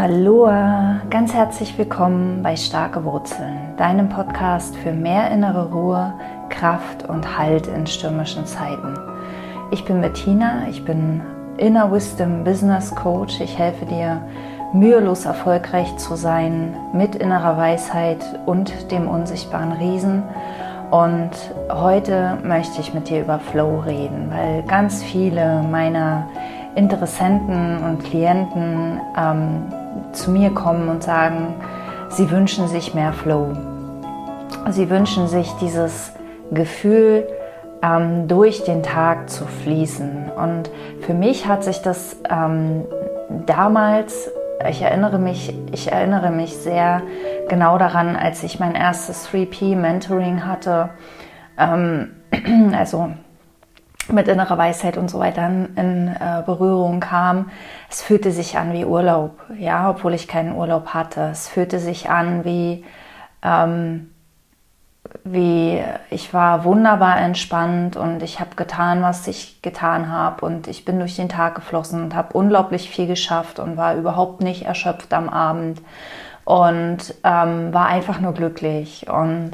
Aloha, ganz herzlich willkommen bei Starke Wurzeln, deinem Podcast für mehr innere Ruhe, Kraft und Halt in stürmischen Zeiten. Ich bin Bettina, ich bin Inner Wisdom Business Coach. Ich helfe dir, mühelos erfolgreich zu sein mit innerer Weisheit und dem unsichtbaren Riesen. Und heute möchte ich mit dir über Flow reden, weil ganz viele meiner Interessenten und Klienten ähm, zu mir kommen und sagen, sie wünschen sich mehr Flow. Sie wünschen sich dieses Gefühl, ähm, durch den Tag zu fließen. Und für mich hat sich das ähm, damals, ich erinnere mich, ich erinnere mich sehr genau daran, als ich mein erstes 3P Mentoring hatte. Ähm, also mit innerer Weisheit und so weiter in, äh, Berührung kam. Es fühlte sich an wie Urlaub, ja, obwohl ich keinen Urlaub hatte. Es fühlte sich an wie, ähm, wie ich war wunderbar entspannt und ich habe getan, was ich getan habe und ich bin durch den Tag geflossen und habe unglaublich viel geschafft und war überhaupt nicht erschöpft am Abend und ähm, war einfach nur glücklich und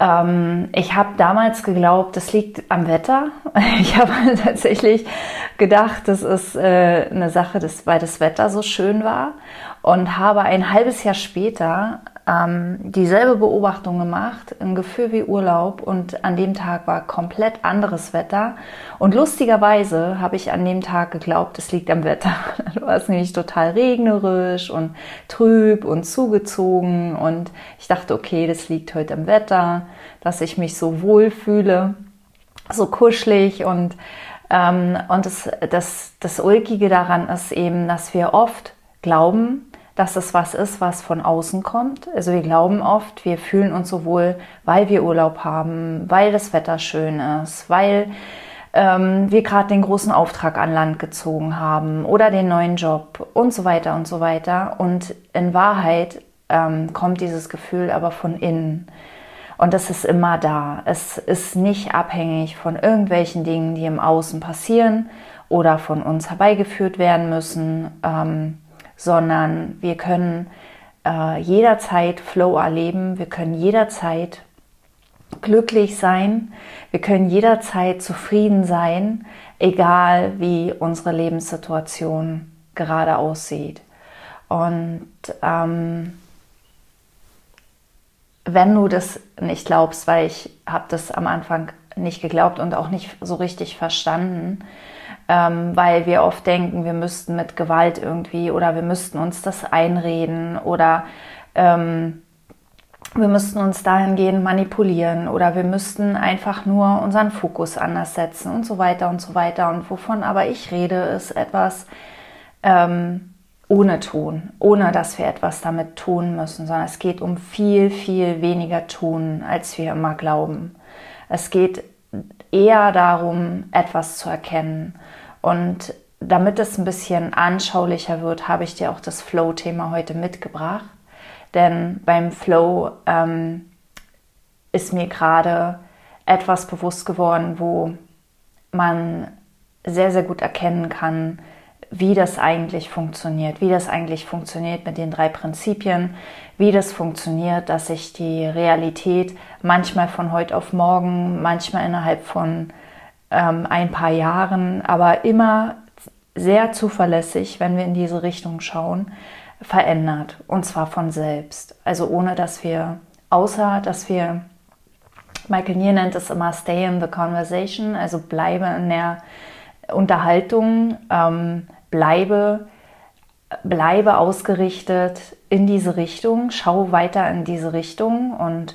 ähm, ich habe damals geglaubt, das liegt am Wetter. Ich habe tatsächlich gedacht, das ist äh, eine Sache, dass, weil das Wetter so schön war. Und habe ein halbes Jahr später ähm, dieselbe Beobachtung gemacht, ein Gefühl wie Urlaub und an dem Tag war komplett anderes Wetter. Und lustigerweise habe ich an dem Tag geglaubt, es liegt am Wetter. Da war es nämlich total regnerisch und trüb und zugezogen und ich dachte, okay, das liegt heute am Wetter, dass ich mich so wohl fühle, so kuschelig und ähm, und das, das, das Ulkige daran ist eben, dass wir oft glauben, dass es was ist, was von außen kommt. Also wir glauben oft, wir fühlen uns so wohl, weil wir Urlaub haben, weil das Wetter schön ist, weil ähm, wir gerade den großen Auftrag an Land gezogen haben oder den neuen Job und so weiter und so weiter. Und in Wahrheit ähm, kommt dieses Gefühl aber von innen. Und das ist immer da. Es ist nicht abhängig von irgendwelchen Dingen, die im Außen passieren oder von uns herbeigeführt werden müssen. Ähm, sondern wir können äh, jederzeit Flow erleben, wir können jederzeit glücklich sein, wir können jederzeit zufrieden sein, egal wie unsere Lebenssituation gerade aussieht. Und ähm, wenn du das nicht glaubst, weil ich habe das am Anfang nicht geglaubt und auch nicht so richtig verstanden, ähm, weil wir oft denken, wir müssten mit Gewalt irgendwie oder wir müssten uns das einreden oder ähm, wir müssten uns dahingehend manipulieren oder wir müssten einfach nur unseren Fokus anders setzen und so weiter und so weiter. Und wovon aber ich rede, ist etwas ähm, ohne tun, ohne dass wir etwas damit tun müssen, sondern es geht um viel, viel weniger tun, als wir immer glauben. Es geht eher darum, etwas zu erkennen. Und damit es ein bisschen anschaulicher wird, habe ich dir auch das Flow-Thema heute mitgebracht. Denn beim Flow ähm, ist mir gerade etwas bewusst geworden, wo man sehr, sehr gut erkennen kann, wie das eigentlich funktioniert, wie das eigentlich funktioniert mit den drei Prinzipien, wie das funktioniert, dass sich die Realität manchmal von heute auf morgen, manchmal innerhalb von ähm, ein paar Jahren, aber immer sehr zuverlässig, wenn wir in diese Richtung schauen, verändert. Und zwar von selbst. Also ohne dass wir, außer dass wir, Michael Nier nennt es immer Stay in the Conversation, also bleibe in der Unterhaltung, ähm, bleibe, bleibe ausgerichtet in diese Richtung, schau weiter in diese Richtung und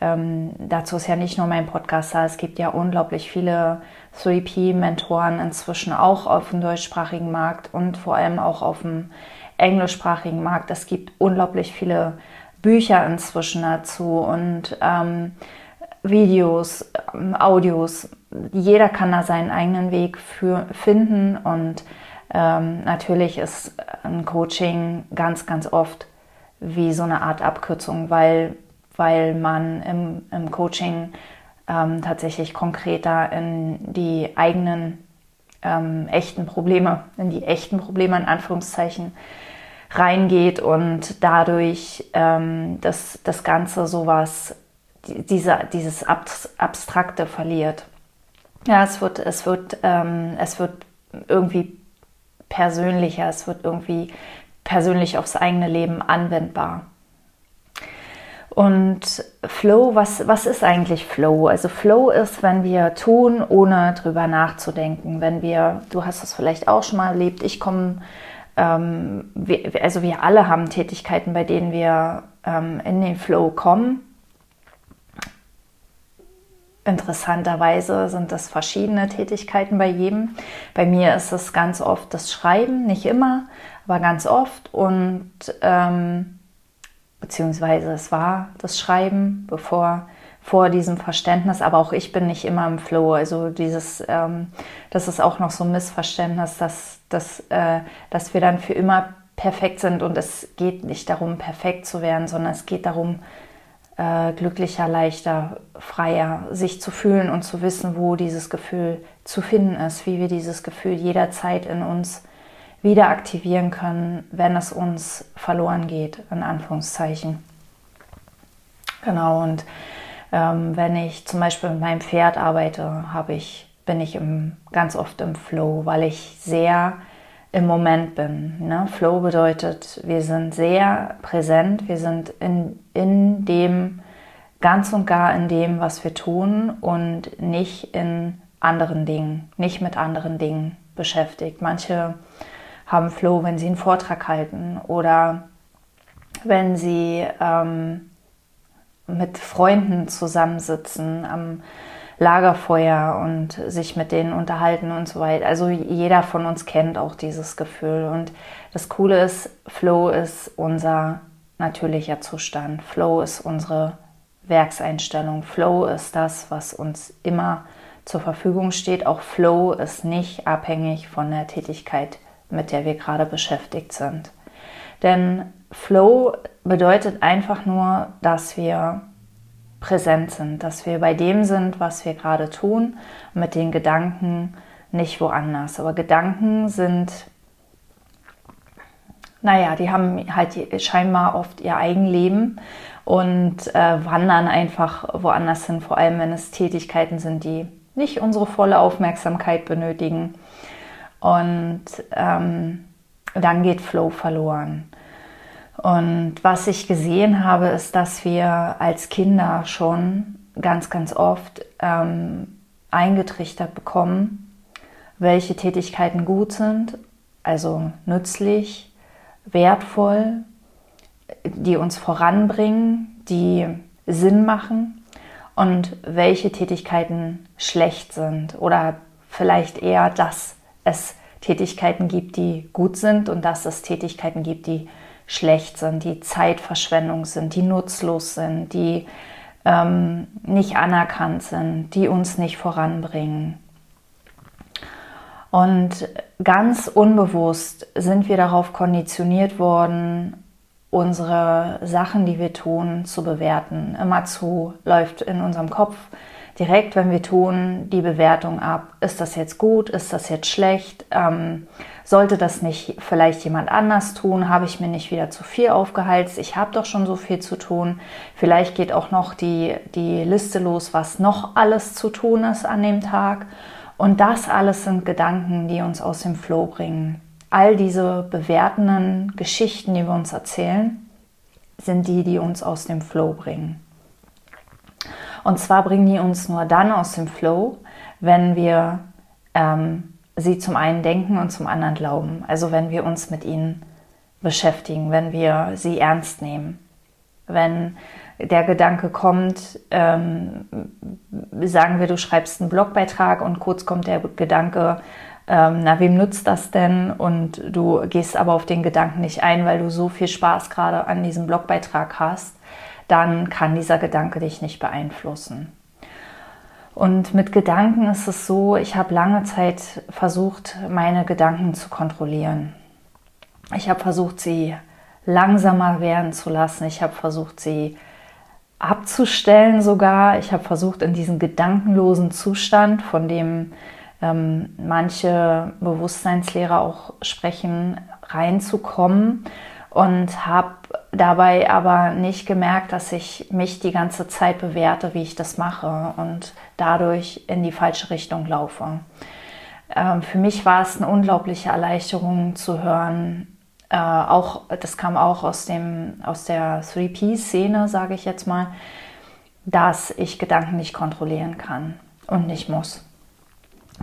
ähm, dazu ist ja nicht nur mein Podcast da, es gibt ja unglaublich viele 3P-Mentoren inzwischen auch auf dem deutschsprachigen Markt und vor allem auch auf dem englischsprachigen Markt. Es gibt unglaublich viele Bücher inzwischen dazu und ähm, Videos, ähm, Audios. Jeder kann da seinen eigenen Weg für, finden und ähm, natürlich ist ein Coaching ganz, ganz oft wie so eine Art Abkürzung, weil, weil man im, im Coaching ähm, tatsächlich konkreter in die eigenen ähm, echten Probleme, in die echten Probleme in Anführungszeichen reingeht und dadurch ähm, das, das Ganze sowas, diese, dieses Abstrakte verliert. Ja, es wird, es wird, ähm, es wird irgendwie persönlicher, es wird irgendwie persönlich aufs eigene Leben anwendbar. Und Flow, was, was ist eigentlich Flow? Also Flow ist, wenn wir tun, ohne drüber nachzudenken. Wenn wir, du hast es vielleicht auch schon mal erlebt, ich komme, ähm, wir, also wir alle haben Tätigkeiten, bei denen wir ähm, in den Flow kommen. Interessanterweise sind das verschiedene Tätigkeiten bei jedem. Bei mir ist es ganz oft das Schreiben, nicht immer, aber ganz oft. Und ähm, beziehungsweise es war das Schreiben, bevor vor diesem Verständnis, aber auch ich bin nicht immer im Flow. Also dieses, ähm, das ist auch noch so ein Missverständnis, dass, dass, äh, dass wir dann für immer perfekt sind und es geht nicht darum, perfekt zu werden, sondern es geht darum, äh, glücklicher, leichter, freier sich zu fühlen und zu wissen, wo dieses Gefühl zu finden ist, wie wir dieses Gefühl jederzeit in uns wieder aktivieren können, wenn es uns verloren geht, in Anführungszeichen. Genau, und ähm, wenn ich zum Beispiel mit meinem Pferd arbeite, habe ich, bin ich im, ganz oft im Flow, weil ich sehr im Moment bin. Ne? Flow bedeutet, wir sind sehr präsent, wir sind in, in dem, ganz und gar in dem, was wir tun und nicht in anderen Dingen, nicht mit anderen Dingen beschäftigt. Manche haben Flow, wenn sie einen Vortrag halten oder wenn sie ähm, mit Freunden zusammensitzen am Lagerfeuer und sich mit denen unterhalten und so weiter. Also jeder von uns kennt auch dieses Gefühl. Und das Coole ist, Flow ist unser natürlicher Zustand. Flow ist unsere Werkseinstellung. Flow ist das, was uns immer zur Verfügung steht. Auch Flow ist nicht abhängig von der Tätigkeit, mit der wir gerade beschäftigt sind. Denn Flow bedeutet einfach nur, dass wir präsent sind, dass wir bei dem sind, was wir gerade tun, mit den Gedanken nicht woanders. Aber Gedanken sind, naja, die haben halt scheinbar oft ihr Eigenleben und äh, wandern einfach woanders hin, vor allem wenn es Tätigkeiten sind, die nicht unsere volle Aufmerksamkeit benötigen. Und ähm, dann geht Flow verloren. Und was ich gesehen habe, ist, dass wir als Kinder schon ganz, ganz oft ähm, eingetrichtert bekommen, welche Tätigkeiten gut sind, also nützlich, wertvoll, die uns voranbringen, die Sinn machen und welche Tätigkeiten schlecht sind oder vielleicht eher, dass es Tätigkeiten gibt, die gut sind und dass es Tätigkeiten gibt, die schlecht sind, die Zeitverschwendung sind, die nutzlos sind, die ähm, nicht anerkannt sind, die uns nicht voranbringen. Und ganz unbewusst sind wir darauf konditioniert worden, unsere Sachen, die wir tun, zu bewerten. Immerzu läuft in unserem Kopf direkt, wenn wir tun, die Bewertung ab. Ist das jetzt gut? Ist das jetzt schlecht? Ähm, sollte das nicht vielleicht jemand anders tun? Habe ich mir nicht wieder zu viel aufgeheizt? Ich habe doch schon so viel zu tun. Vielleicht geht auch noch die, die Liste los, was noch alles zu tun ist an dem Tag. Und das alles sind Gedanken, die uns aus dem Flow bringen. All diese bewertenden Geschichten, die wir uns erzählen, sind die, die uns aus dem Flow bringen. Und zwar bringen die uns nur dann aus dem Flow, wenn wir ähm, sie zum einen denken und zum anderen glauben. Also wenn wir uns mit ihnen beschäftigen, wenn wir sie ernst nehmen. Wenn der Gedanke kommt, ähm, sagen wir, du schreibst einen Blogbeitrag und kurz kommt der Gedanke, ähm, na, wem nützt das denn? Und du gehst aber auf den Gedanken nicht ein, weil du so viel Spaß gerade an diesem Blogbeitrag hast dann kann dieser Gedanke dich nicht beeinflussen. Und mit Gedanken ist es so, ich habe lange Zeit versucht, meine Gedanken zu kontrollieren. Ich habe versucht, sie langsamer werden zu lassen. Ich habe versucht, sie abzustellen sogar. Ich habe versucht, in diesen gedankenlosen Zustand, von dem ähm, manche Bewusstseinslehrer auch sprechen, reinzukommen und habe dabei aber nicht gemerkt, dass ich mich die ganze Zeit bewerte, wie ich das mache und dadurch in die falsche Richtung laufe. Ähm, für mich war es eine unglaubliche Erleichterung zu hören, äh, auch, das kam auch aus, dem, aus der 3P-Szene, sage ich jetzt mal, dass ich Gedanken nicht kontrollieren kann und nicht muss.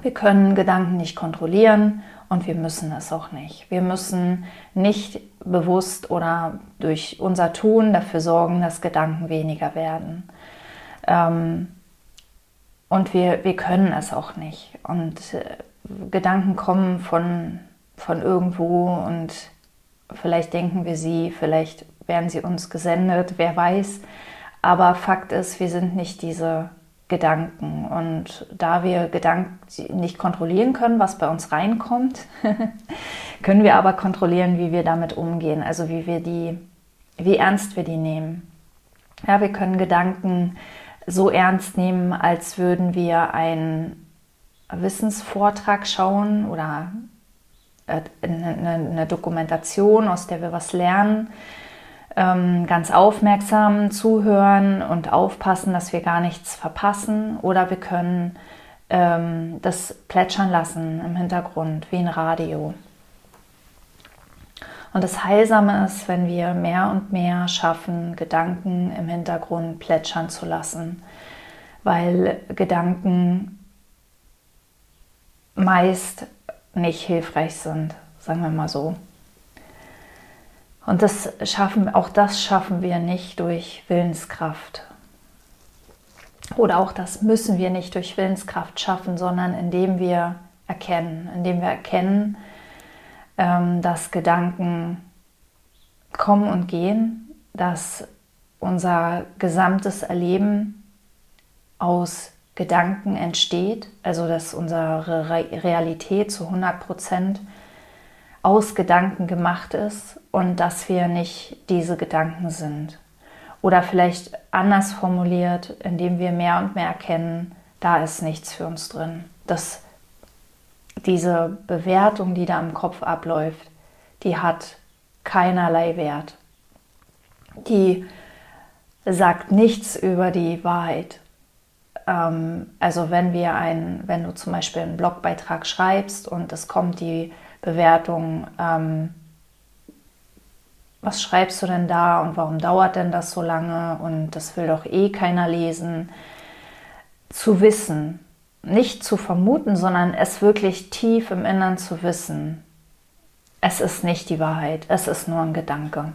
Wir können Gedanken nicht kontrollieren und wir müssen es auch nicht. Wir müssen nicht bewusst oder durch unser Tun dafür sorgen, dass Gedanken weniger werden. Ähm, und wir, wir können es auch nicht. Und äh, Gedanken kommen von, von irgendwo und vielleicht denken wir sie, vielleicht werden sie uns gesendet, wer weiß. Aber Fakt ist, wir sind nicht diese Gedanken. Und da wir Gedanken nicht kontrollieren können, was bei uns reinkommt, können wir aber kontrollieren, wie wir damit umgehen, also wie wir die, wie ernst wir die nehmen. Ja, wir können Gedanken so ernst nehmen, als würden wir einen Wissensvortrag schauen oder äh, eine Dokumentation, aus der wir was lernen ganz aufmerksam zuhören und aufpassen, dass wir gar nichts verpassen. Oder wir können ähm, das plätschern lassen im Hintergrund, wie ein Radio. Und das Heilsame ist, wenn wir mehr und mehr schaffen, Gedanken im Hintergrund plätschern zu lassen, weil Gedanken meist nicht hilfreich sind, sagen wir mal so. Und das schaffen, auch das schaffen wir nicht durch Willenskraft. Oder auch das müssen wir nicht durch Willenskraft schaffen, sondern indem wir erkennen, indem wir erkennen, ähm, dass Gedanken kommen und gehen, dass unser gesamtes Erleben aus Gedanken entsteht, also dass unsere Realität zu 100 Prozent aus Gedanken gemacht ist und dass wir nicht diese Gedanken sind. Oder vielleicht anders formuliert, indem wir mehr und mehr erkennen, da ist nichts für uns drin. Dass diese Bewertung, die da im Kopf abläuft, die hat keinerlei Wert. Die sagt nichts über die Wahrheit. Ähm, also wenn wir ein, wenn du zum Beispiel einen Blogbeitrag schreibst und es kommt die Bewertung, ähm, was schreibst du denn da und warum dauert denn das so lange und das will doch eh keiner lesen, zu wissen, nicht zu vermuten, sondern es wirklich tief im Innern zu wissen. Es ist nicht die Wahrheit, es ist nur ein Gedanke.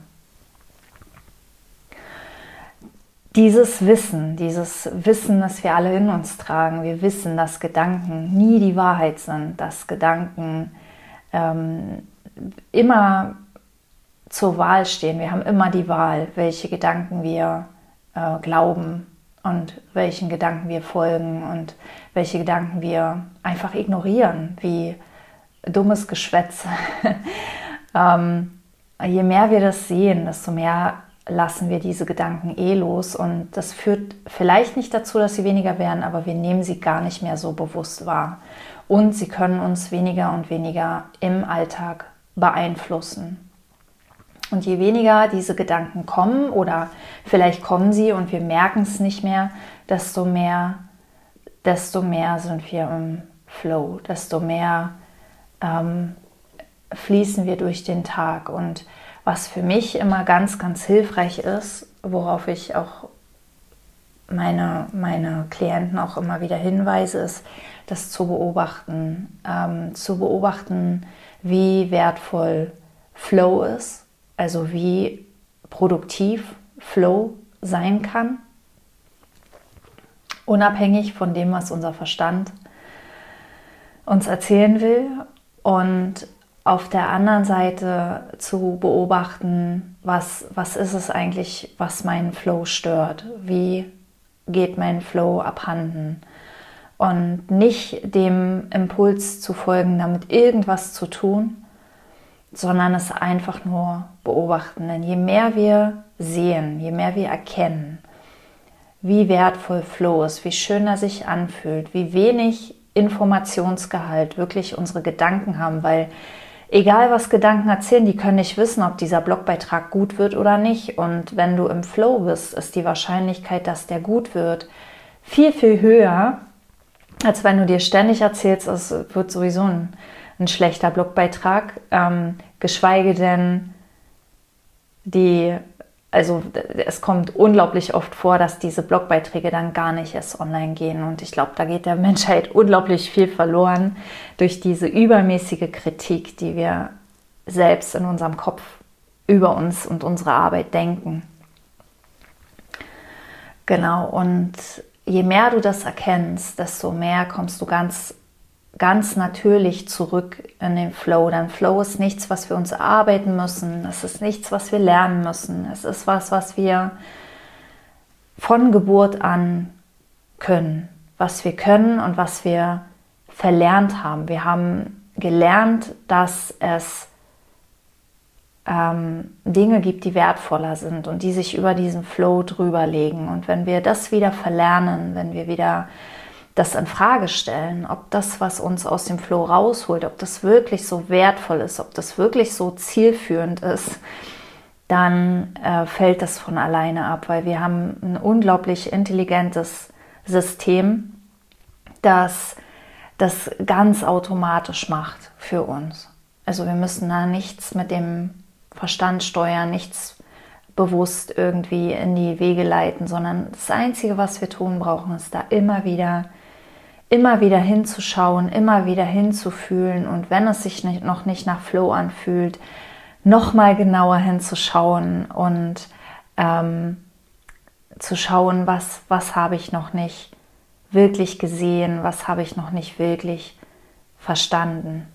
Dieses Wissen, dieses Wissen, das wir alle in uns tragen, wir wissen, dass Gedanken nie die Wahrheit sind, dass Gedanken ähm, immer zur Wahl stehen. Wir haben immer die Wahl, welche Gedanken wir äh, glauben und welchen Gedanken wir folgen und welche Gedanken wir einfach ignorieren, wie dummes Geschwätz. ähm, je mehr wir das sehen, desto mehr lassen wir diese Gedanken eh los und das führt vielleicht nicht dazu, dass sie weniger werden, aber wir nehmen sie gar nicht mehr so bewusst wahr und sie können uns weniger und weniger im Alltag beeinflussen. Und je weniger diese Gedanken kommen oder vielleicht kommen sie und wir merken es nicht mehr, desto mehr, desto mehr sind wir im Flow, desto mehr ähm, fließen wir durch den Tag. Und was für mich immer ganz, ganz hilfreich ist, worauf ich auch meine, meine Klienten auch immer wieder hinweise, ist, das zu beobachten, ähm, zu beobachten, wie wertvoll Flow ist, also wie produktiv Flow sein kann, unabhängig von dem, was unser Verstand uns erzählen will. Und auf der anderen Seite zu beobachten, was, was ist es eigentlich, was meinen Flow stört, wie geht mein Flow abhanden und nicht dem Impuls zu folgen, damit irgendwas zu tun, sondern es einfach nur beobachten. Denn je mehr wir sehen, je mehr wir erkennen, wie wertvoll Flow ist, wie schön er sich anfühlt, wie wenig Informationsgehalt wirklich unsere Gedanken haben, weil egal was Gedanken erzählen, die können nicht wissen, ob dieser Blogbeitrag gut wird oder nicht. Und wenn du im Flow bist, ist die Wahrscheinlichkeit, dass der gut wird, viel, viel höher, als wenn du dir ständig erzählst, es wird sowieso ein, ein schlechter Blogbeitrag, ähm, geschweige denn die, also es kommt unglaublich oft vor, dass diese Blogbeiträge dann gar nicht erst online gehen. Und ich glaube, da geht der Menschheit unglaublich viel verloren durch diese übermäßige Kritik, die wir selbst in unserem Kopf über uns und unsere Arbeit denken. Genau, und je mehr du das erkennst, desto mehr kommst du ganz, ganz natürlich zurück in den Flow. Denn Flow ist nichts, was wir uns erarbeiten müssen. Es ist nichts, was wir lernen müssen. Es ist was, was wir von Geburt an können. Was wir können und was wir verlernt haben. Wir haben gelernt, dass es ähm, Dinge gibt, die wertvoller sind und die sich über diesen Flow drüber legen. Und wenn wir das wieder verlernen, wenn wir wieder das in Frage stellen, ob das, was uns aus dem Flow rausholt, ob das wirklich so wertvoll ist, ob das wirklich so zielführend ist, dann äh, fällt das von alleine ab, weil wir haben ein unglaublich intelligentes System, das das ganz automatisch macht für uns. Also wir müssen da nichts mit dem Verstand steuern, nichts bewusst irgendwie in die Wege leiten, sondern das Einzige, was wir tun brauchen, ist da immer wieder, immer wieder hinzuschauen, immer wieder hinzufühlen und wenn es sich nicht, noch nicht nach Flow anfühlt, nochmal genauer hinzuschauen und ähm, zu schauen, was, was habe ich noch nicht wirklich gesehen, was habe ich noch nicht wirklich verstanden.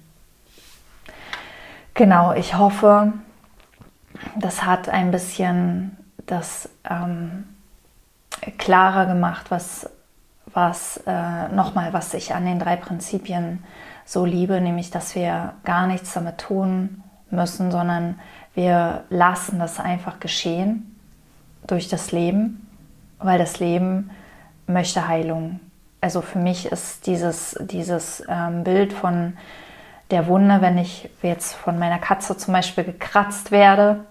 Genau, ich hoffe, das hat ein bisschen das ähm, klarer gemacht, was, was äh, nochmal, was ich an den drei Prinzipien so liebe, nämlich, dass wir gar nichts damit tun müssen, sondern wir lassen das einfach geschehen durch das Leben, weil das Leben möchte Heilung. Also für mich ist dieses, dieses ähm, Bild von der Wunde, wenn ich jetzt von meiner Katze zum Beispiel gekratzt werde,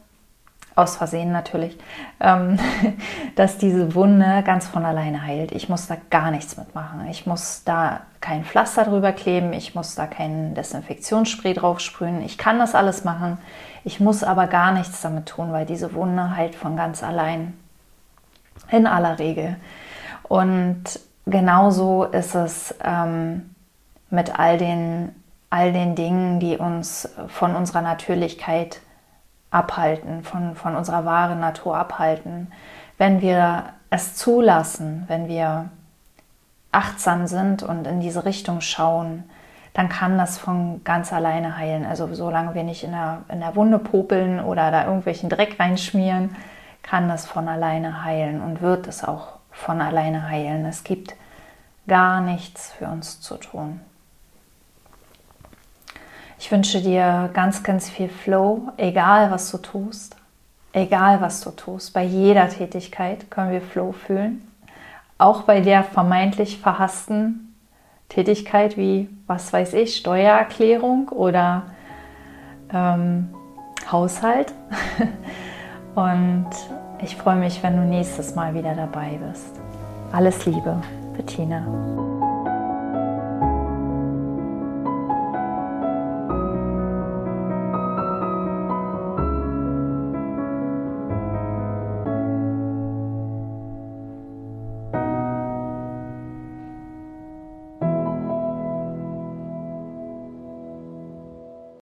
aus Versehen natürlich, ähm, dass diese Wunde ganz von alleine heilt. Ich muss da gar nichts mitmachen. Ich muss da kein Pflaster drüber kleben, ich muss da kein Desinfektionsspray drauf sprühen. Ich kann das alles machen. Ich muss aber gar nichts damit tun, weil diese Wunde heilt von ganz allein. In aller Regel. Und genauso ist es ähm, mit all den, all den Dingen, die uns von unserer Natürlichkeit abhalten, von, von unserer wahren Natur abhalten. Wenn wir es zulassen, wenn wir achtsam sind und in diese Richtung schauen, dann kann das von ganz alleine heilen. Also solange wir nicht in der, in der Wunde popeln oder da irgendwelchen Dreck reinschmieren, kann das von alleine heilen und wird es auch von alleine heilen. Es gibt gar nichts für uns zu tun. Ich wünsche dir ganz, ganz viel Flow, egal was du tust. Egal was du tust, bei jeder Tätigkeit können wir Flow fühlen. Auch bei der vermeintlich verhassten Tätigkeit wie, was weiß ich, Steuererklärung oder ähm, Haushalt. Und ich freue mich, wenn du nächstes Mal wieder dabei bist. Alles Liebe, Bettina.